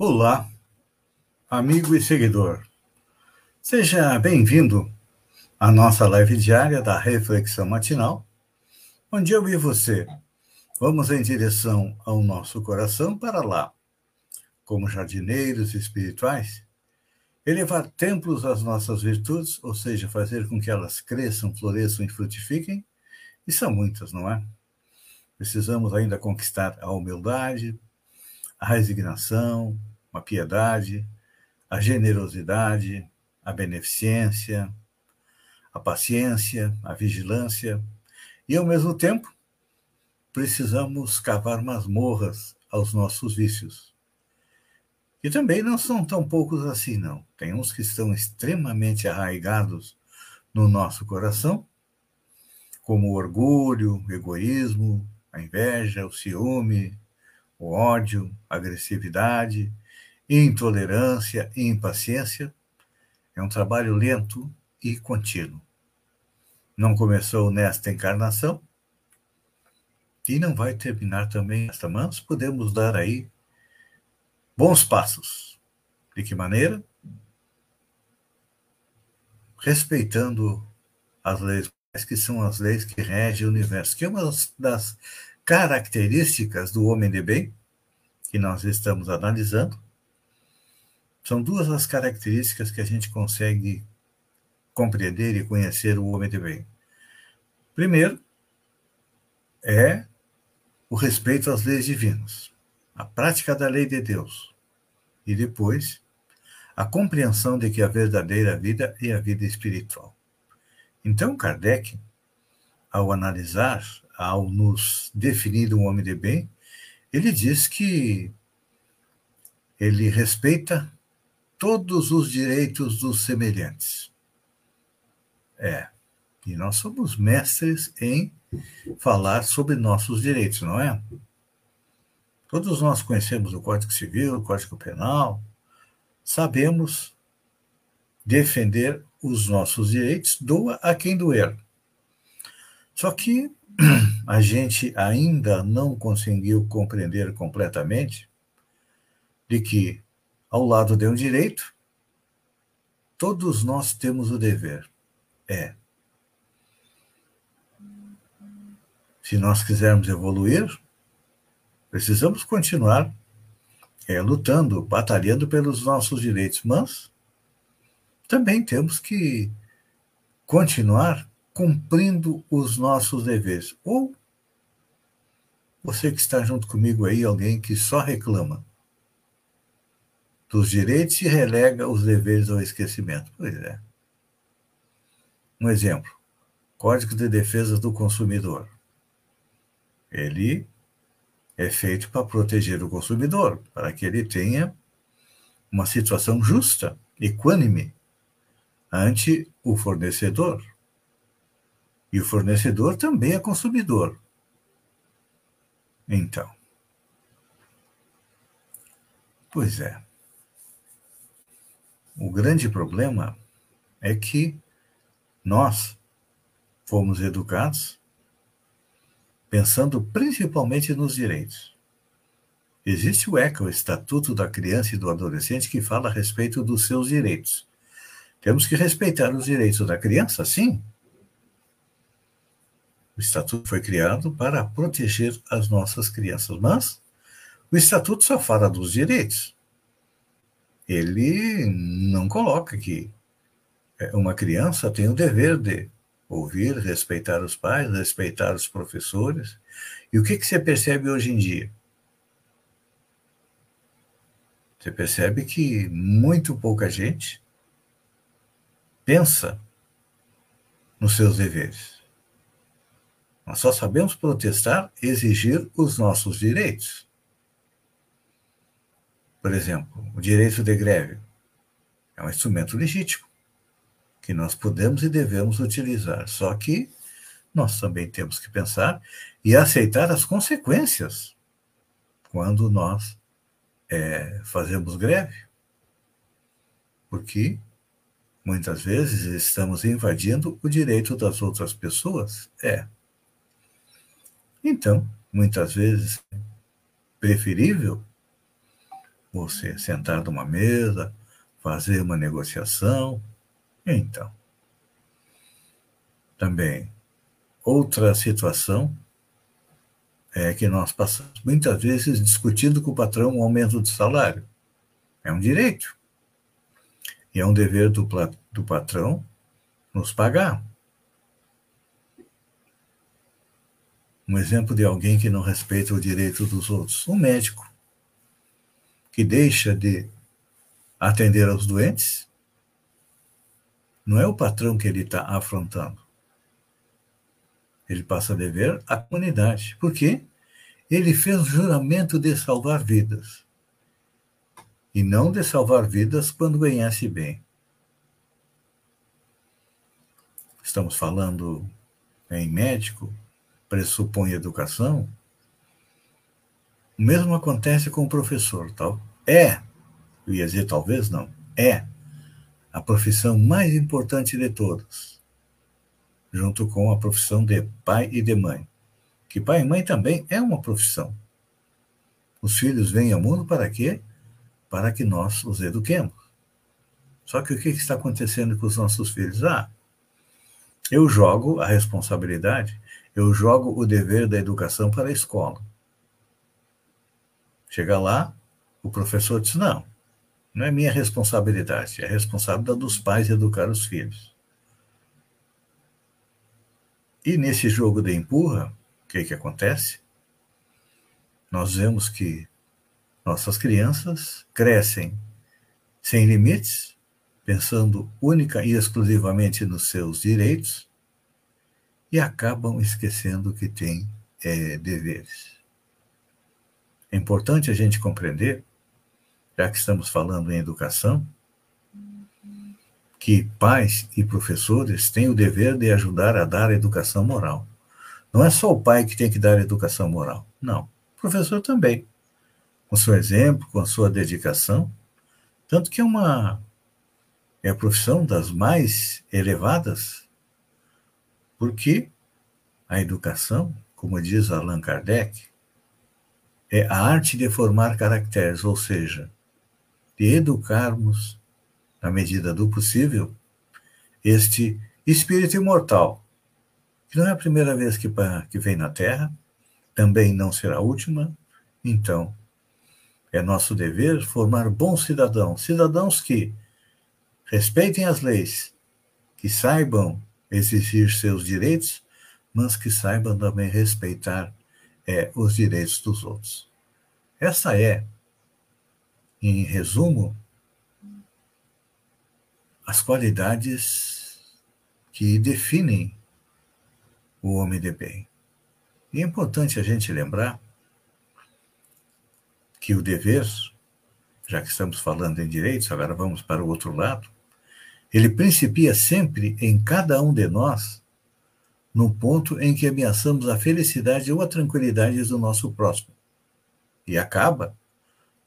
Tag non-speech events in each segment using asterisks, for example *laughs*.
Olá, amigo e seguidor. Seja bem-vindo à nossa live diária da Reflexão Matinal, onde eu e você vamos em direção ao nosso coração para lá, como jardineiros espirituais, elevar templos às nossas virtudes, ou seja, fazer com que elas cresçam, floresçam e frutifiquem, e são muitas, não é? Precisamos ainda conquistar a humildade, a resignação, a piedade, a generosidade, a beneficência, a paciência, a vigilância, e ao mesmo tempo precisamos cavar masmorras aos nossos vícios. E também não são tão poucos assim, não. Tem uns que estão extremamente arraigados no nosso coração, como o orgulho, o egoísmo, a inveja, o ciúme, o ódio, a agressividade, intolerância e impaciência. É um trabalho lento e contínuo. Não começou nesta encarnação e não vai terminar também nesta, mas podemos dar aí bons passos. De que maneira? Respeitando as leis, que são as leis que regem o universo, que é uma das características do homem de bem, que nós estamos analisando, são duas as características que a gente consegue compreender e conhecer o homem de bem. Primeiro, é o respeito às leis divinas, a prática da lei de Deus. E depois, a compreensão de que a verdadeira vida é a vida espiritual. Então, Kardec, ao analisar, ao nos definir um homem de bem, ele diz que ele respeita todos os direitos dos semelhantes. É, e nós somos mestres em falar sobre nossos direitos, não é? Todos nós conhecemos o Código Civil, o Código Penal, sabemos defender os nossos direitos, doa a quem doer. Só que *clears throat* a gente ainda não conseguiu compreender completamente de que ao lado de um direito, todos nós temos o dever. É. Se nós quisermos evoluir, precisamos continuar é, lutando, batalhando pelos nossos direitos, mas também temos que continuar cumprindo os nossos deveres. Ou você que está junto comigo aí, alguém que só reclama dos direitos e relega os deveres ao esquecimento. Pois é. Um exemplo: Código de Defesa do Consumidor. Ele é feito para proteger o consumidor, para que ele tenha uma situação justa, equânime, ante o fornecedor. E o fornecedor também é consumidor. Então. Pois é. O grande problema é que nós fomos educados pensando principalmente nos direitos. Existe o ECA, o Estatuto da Criança e do Adolescente, que fala a respeito dos seus direitos. Temos que respeitar os direitos da criança, sim. O Estatuto foi criado para proteger as nossas crianças, mas o Estatuto só fala dos direitos ele não coloca que é, uma criança tem o dever de ouvir, respeitar os pais, respeitar os professores. E o que, que você percebe hoje em dia? Você percebe que muito pouca gente pensa nos seus deveres. Nós só sabemos protestar exigir os nossos direitos. Por exemplo, o direito de greve é um instrumento legítimo que nós podemos e devemos utilizar. Só que nós também temos que pensar e aceitar as consequências quando nós é, fazemos greve. Porque muitas vezes estamos invadindo o direito das outras pessoas. É. Então, muitas vezes, é preferível você sentar numa mesa, fazer uma negociação. Então, também, outra situação é que nós passamos muitas vezes discutindo com o patrão o aumento do salário. É um direito. E é um dever do, do patrão nos pagar. Um exemplo de alguém que não respeita o direito dos outros. Um médico que deixa de atender aos doentes. Não é o patrão que ele está afrontando. Ele passa a dever à comunidade. Por quê? Ele fez o juramento de salvar vidas. E não de salvar vidas quando ganhasse bem. Estamos falando em médico, pressupõe educação. O mesmo acontece com o professor, tal. É, eu ia dizer talvez não, é a profissão mais importante de todas junto com a profissão de pai e de mãe. Que pai e mãe também é uma profissão. Os filhos vêm ao mundo para quê? Para que nós os eduquemos. Só que o que está acontecendo com os nossos filhos? Ah, eu jogo a responsabilidade, eu jogo o dever da educação para a escola. Chega lá, o professor diz: não, não é minha responsabilidade, é responsabilidade dos pais educar os filhos. E nesse jogo de empurra, o que, que acontece? Nós vemos que nossas crianças crescem sem limites, pensando única e exclusivamente nos seus direitos, e acabam esquecendo que têm é, deveres. É importante a gente compreender, já que estamos falando em educação, que pais e professores têm o dever de ajudar a dar a educação moral. Não é só o pai que tem que dar a educação moral. Não. O professor também. Com seu exemplo, com a sua dedicação. Tanto que é uma é a profissão das mais elevadas, porque a educação, como diz Allan Kardec, é a arte de formar caracteres, ou seja, de educarmos na medida do possível, este espírito imortal, que não é a primeira vez que, que vem na Terra, também não será a última, então é nosso dever formar bons cidadãos, cidadãos que respeitem as leis, que saibam exigir seus direitos, mas que saibam também respeitar é, os direitos dos outros. Essa é, em resumo, as qualidades que definem o homem de bem. E é importante a gente lembrar que o dever, já que estamos falando em direitos, agora vamos para o outro lado, ele principia sempre em cada um de nós no ponto em que ameaçamos a felicidade ou a tranquilidade do nosso próximo. E acaba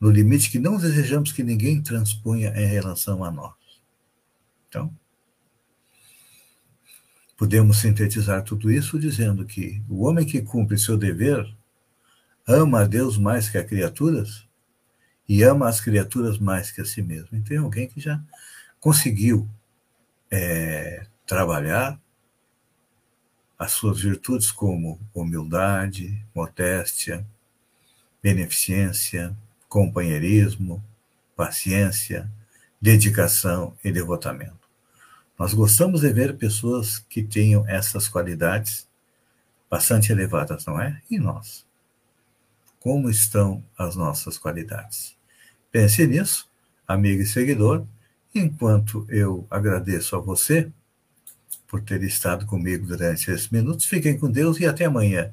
no limite que não desejamos que ninguém transponha em relação a nós. Então, podemos sintetizar tudo isso dizendo que o homem que cumpre seu dever ama a Deus mais que as criaturas e ama as criaturas mais que a si mesmo. Então, alguém que já conseguiu é, trabalhar as suas virtudes como humildade, modéstia, beneficência, companheirismo, paciência, dedicação e devotamento. Nós gostamos de ver pessoas que tenham essas qualidades bastante elevadas, não é? E nós? Como estão as nossas qualidades? Pense nisso, amigo e seguidor, Enquanto eu agradeço a você por ter estado comigo durante esses minutos, fiquem com Deus e até amanhã,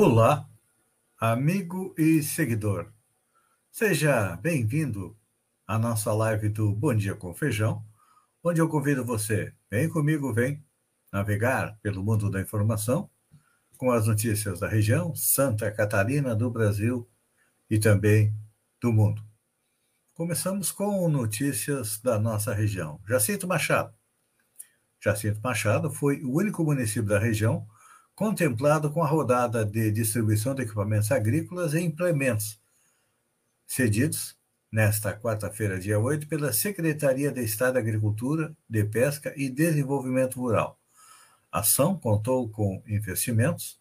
Olá, amigo e seguidor. Seja bem-vindo à nossa live do Bom Dia com Feijão, onde eu convido você, vem comigo, vem navegar pelo mundo da informação com as notícias da região, Santa Catarina, do Brasil e também do mundo. Começamos com notícias da nossa região. Jacinto Machado. Jacinto Machado foi o único município da região contemplado com a rodada de distribuição de equipamentos agrícolas e implementos, cedidos nesta quarta-feira, dia 8, pela Secretaria de Estado de Agricultura, de Pesca e Desenvolvimento Rural. A ação contou com investimentos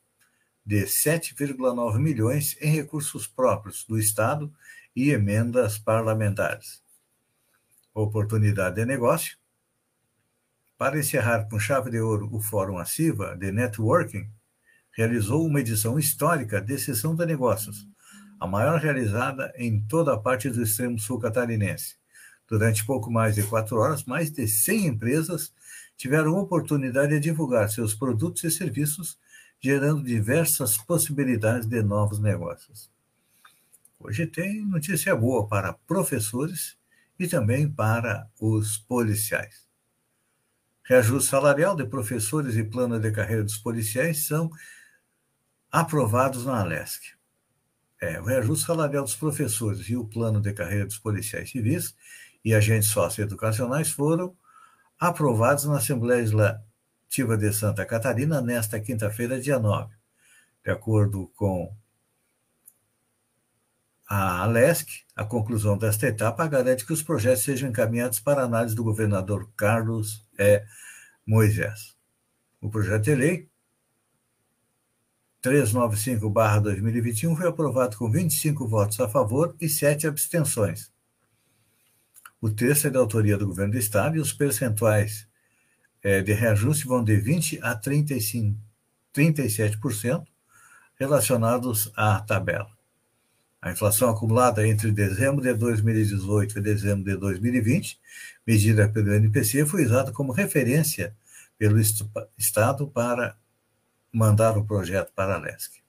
de 7,9 milhões em recursos próprios do Estado e emendas parlamentares. Oportunidade de negócio para encerrar com chave de ouro o Fórum Aciva de Networking, realizou uma edição histórica de Sessão de Negócios, a maior realizada em toda a parte do extremo sul catarinense. Durante pouco mais de quatro horas, mais de 100 empresas tiveram oportunidade de divulgar seus produtos e serviços, gerando diversas possibilidades de novos negócios. Hoje tem notícia boa para professores e também para os policiais. Reajuste salarial de professores e plano de carreira dos policiais são aprovados na Alesc. É, o reajuste salarial dos professores e o plano de carreira dos policiais civis e agentes socioeducacionais foram aprovados na Assembleia Legislativa de Santa Catarina nesta quinta-feira, dia 9. De acordo com a Alesc, a conclusão desta etapa garante que os projetos sejam encaminhados para análise do governador Carlos E. Moisés. O projeto de lei 395-2021 foi aprovado com 25 votos a favor e 7 abstenções. O texto é da autoria do governo do Estado e os percentuais é, de reajuste vão de 20% a 35, 37% relacionados à tabela. A inflação acumulada entre dezembro de 2018 e dezembro de 2020, medida pelo NPC, foi usada como referência pelo Estado para mandar o projeto para a LESC.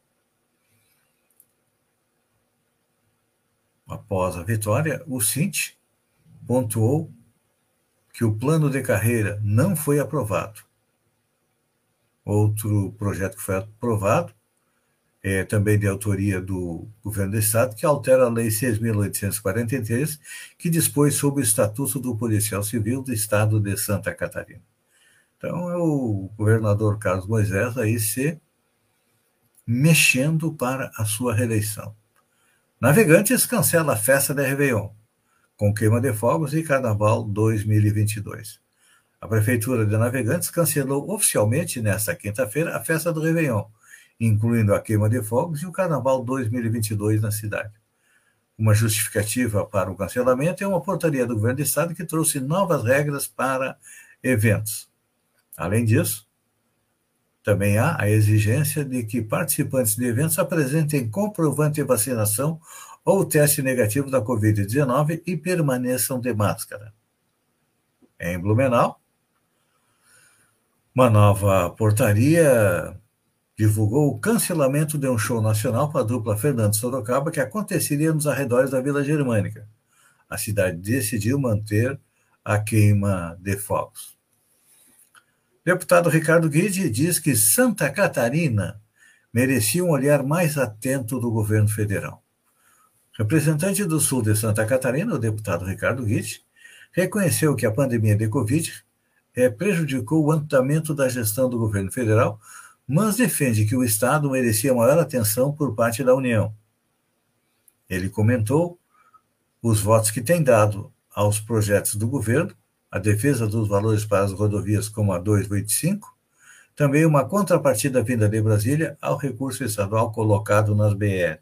Após a vitória, o Cint pontuou que o plano de carreira não foi aprovado. Outro projeto que foi aprovado é, também de autoria do governo do Estado, que altera a Lei 6.843, que dispõe sobre o Estatuto do Policial Civil do Estado de Santa Catarina. Então, é o governador Carlos Moisés aí se mexendo para a sua reeleição. Navegantes cancela a festa da Réveillon, com queima de fogos e Carnaval 2022. A Prefeitura de Navegantes cancelou oficialmente nesta quinta-feira a festa do Réveillon, incluindo a queima de fogos e o Carnaval 2022 na cidade. Uma justificativa para o cancelamento é uma portaria do governo do estado que trouxe novas regras para eventos. Além disso, também há a exigência de que participantes de eventos apresentem comprovante de vacinação ou teste negativo da Covid-19 e permaneçam de máscara. Em Blumenau, uma nova portaria divulgou o cancelamento de um show nacional para a dupla Fernando Sorocaba que aconteceria nos arredores da Vila Germânica. A cidade decidiu manter a queima de fogos. Deputado Ricardo Guide diz que Santa Catarina merecia um olhar mais atento do governo federal. Representante do Sul de Santa Catarina, o deputado Ricardo Guide, reconheceu que a pandemia de Covid eh, prejudicou o andamento da gestão do governo federal mas defende que o Estado merecia maior atenção por parte da União. Ele comentou os votos que tem dado aos projetos do governo, a defesa dos valores para as rodovias como a 285, também uma contrapartida vinda de Brasília ao recurso estadual colocado nas BR.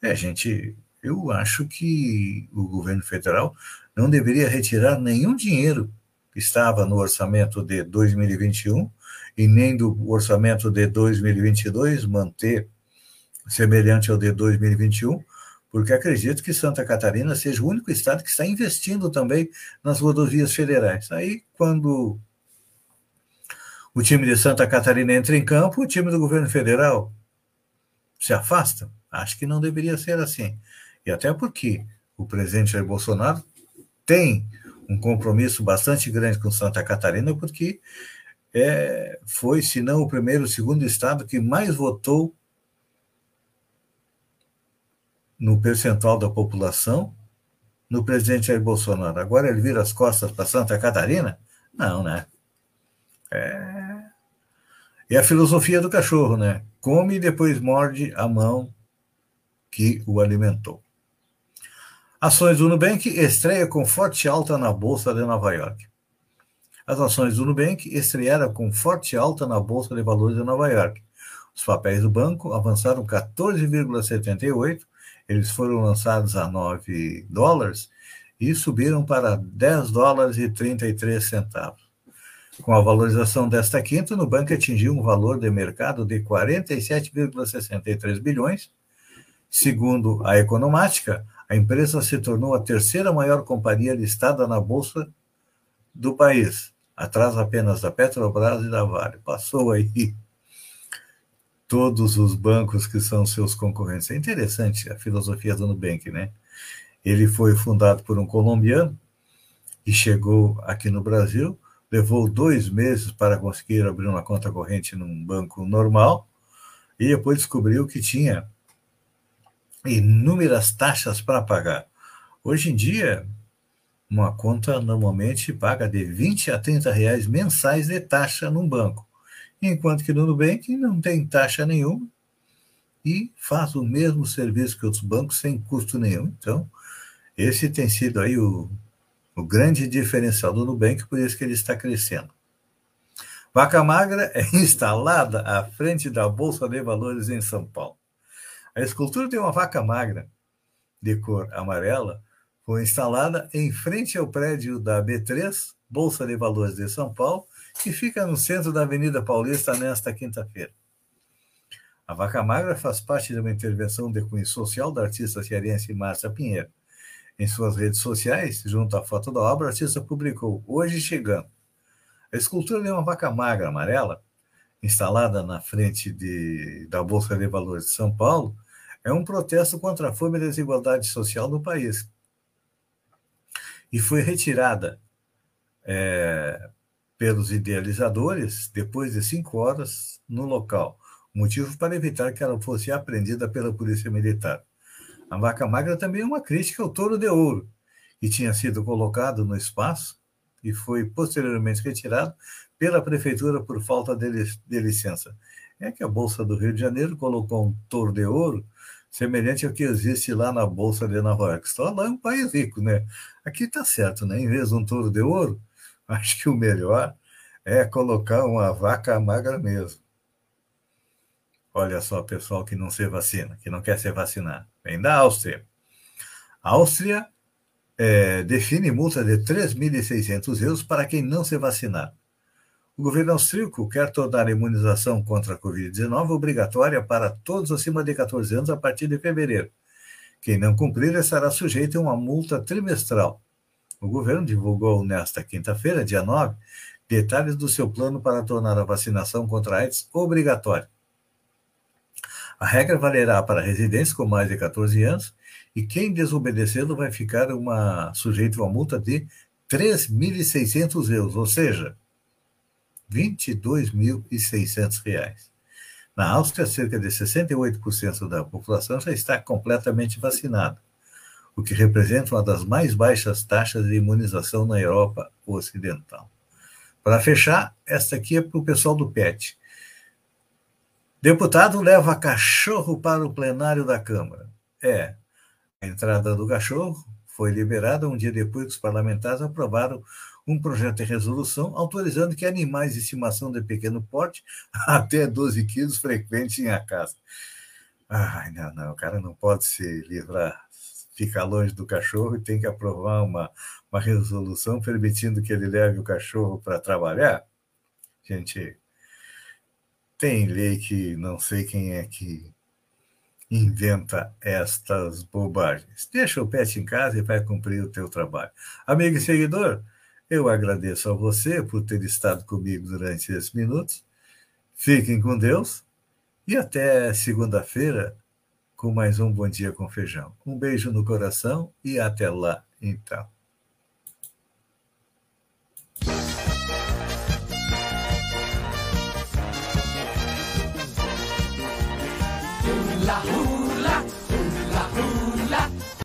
É, gente, eu acho que o governo federal não deveria retirar nenhum dinheiro que estava no orçamento de 2021 e nem do orçamento de 2022 manter semelhante ao de 2021, porque acredito que Santa Catarina seja o único estado que está investindo também nas rodovias federais. Aí, quando o time de Santa Catarina entra em campo, o time do governo federal se afasta. Acho que não deveria ser assim. E até porque o presidente Jair Bolsonaro tem um compromisso bastante grande com Santa Catarina, porque é, foi, se não o primeiro, o segundo estado que mais votou no percentual da população no presidente Jair Bolsonaro. Agora ele vira as costas para Santa Catarina? Não, né? É... é a filosofia do cachorro, né? Come e depois morde a mão que o alimentou. Ações do Nubank estreia com forte alta na Bolsa de Nova York. As ações do Nubank estrearam com forte alta na Bolsa de Valores de Nova York. Os papéis do banco avançaram 14,78, eles foram lançados a 9 dólares e subiram para 10 dólares e 33 centavos. Com a valorização desta quinta, o Nubank atingiu um valor de mercado de 47,63 bilhões. Segundo a Economática, a empresa se tornou a terceira maior companhia listada na bolsa do país, atrás apenas da Petrobras e da Vale. Passou aí *laughs* todos os bancos que são seus concorrentes. É interessante a filosofia do Nubank, né? Ele foi fundado por um colombiano e chegou aqui no Brasil, levou dois meses para conseguir abrir uma conta corrente num banco normal e depois descobriu que tinha inúmeras taxas para pagar. Hoje em dia, uma conta normalmente paga de 20 a 30 reais mensais de taxa num banco, enquanto que no Nubank não tem taxa nenhuma e faz o mesmo serviço que outros bancos sem custo nenhum. Então, esse tem sido aí o, o grande diferencial do Nubank, por isso que ele está crescendo. Vaca Magra é *laughs* instalada à frente da Bolsa de Valores em São Paulo. A escultura de uma vaca magra, de cor amarela, foi instalada em frente ao prédio da B3, Bolsa de Valores de São Paulo, que fica no centro da Avenida Paulista nesta quinta-feira. A vaca magra faz parte de uma intervenção de cunho social da artista cearense Márcia Pinheiro. Em suas redes sociais, junto à foto da obra, a artista publicou Hoje Chegando. A escultura de uma vaca magra amarela, instalada na frente de, da Bolsa de Valores de São Paulo, é um protesto contra a fome e a desigualdade social no país. E foi retirada é, pelos idealizadores depois de cinco horas no local, motivo para evitar que ela fosse apreendida pela Polícia Militar. A vaca magra também é uma crítica ao touro de ouro, que tinha sido colocado no espaço e foi posteriormente retirado pela prefeitura por falta de, de licença. É que a Bolsa do Rio de Janeiro colocou um touro de ouro semelhante ao que existe lá na Bolsa de Nova York. Só lá é um país rico, né? Aqui está certo, né? Em vez de um touro de ouro, *laughs* acho que o melhor é colocar uma vaca magra mesmo. Olha só, pessoal que não se vacina, que não quer ser vacinado. Vem da Áustria. A Áustria é, define multa de 3.600 euros para quem não se vacinar. O governo austríaco quer tornar a imunização contra a Covid-19 obrigatória para todos acima de 14 anos a partir de fevereiro. Quem não cumprir estará sujeito a uma multa trimestral. O governo divulgou nesta quinta-feira, dia 9, detalhes do seu plano para tornar a vacinação contra a AIDS obrigatória. A regra valerá para residentes com mais de 14 anos e quem desobedecê-lo vai ficar uma, sujeito a uma multa de 3.600 euros, ou seja, 22.600 reais. Na Áustria, cerca de 68% da população já está completamente vacinada, o que representa uma das mais baixas taxas de imunização na Europa Ocidental. Para fechar, esta aqui é para o pessoal do PET. Deputado leva cachorro para o plenário da Câmara. É, a entrada do cachorro foi liberada um dia depois que os parlamentares aprovaram um projeto de resolução autorizando que animais de estimação de pequeno porte, *laughs* até 12 quilos, frequentem a casa. Ai, não, não, o cara não pode se livrar, ficar longe do cachorro e tem que aprovar uma, uma resolução permitindo que ele leve o cachorro para trabalhar. Gente, tem lei que não sei quem é que inventa estas bobagens. Deixa o pet em casa e vai cumprir o teu trabalho. Amigo e seguidor, eu agradeço a você por ter estado comigo durante esses minutos. Fiquem com Deus e até segunda-feira com mais um Bom Dia com Feijão. Um beijo no coração e até lá, então.